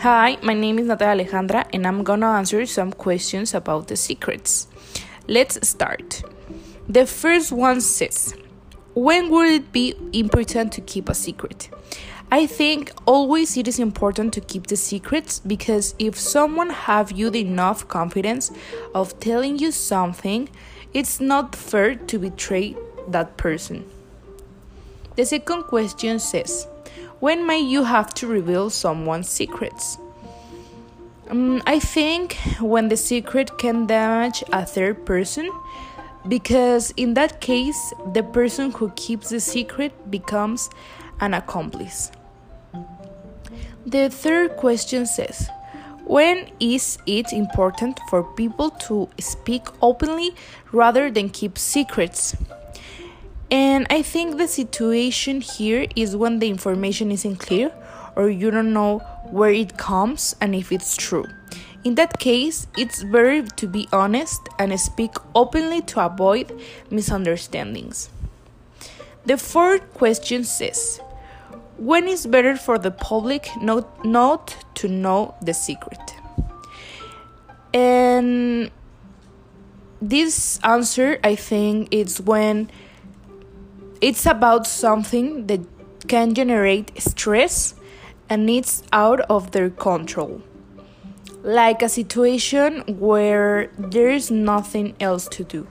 Hi, my name is Natalia Alejandra and I'm gonna answer some questions about the secrets. Let's start. The first one says, When would it be important to keep a secret? I think always it is important to keep the secrets because if someone have you enough confidence of telling you something, it's not fair to betray that person. The second question says, When may you have to reveal someone's secrets? Um, I think when the secret can damage a third person, because in that case, the person who keeps the secret becomes an accomplice. The third question says, when is it important for people to speak openly rather than keep secrets? And I think the situation here is when the information isn't clear or you don't know where it comes and if it's true. In that case, it's better to be honest and speak openly to avoid misunderstandings. The fourth question says When is better for the public not, not to know the secret? And this answer, I think, is when it's about something that can generate stress and it's out of their control. Like a situation where there is nothing else to do.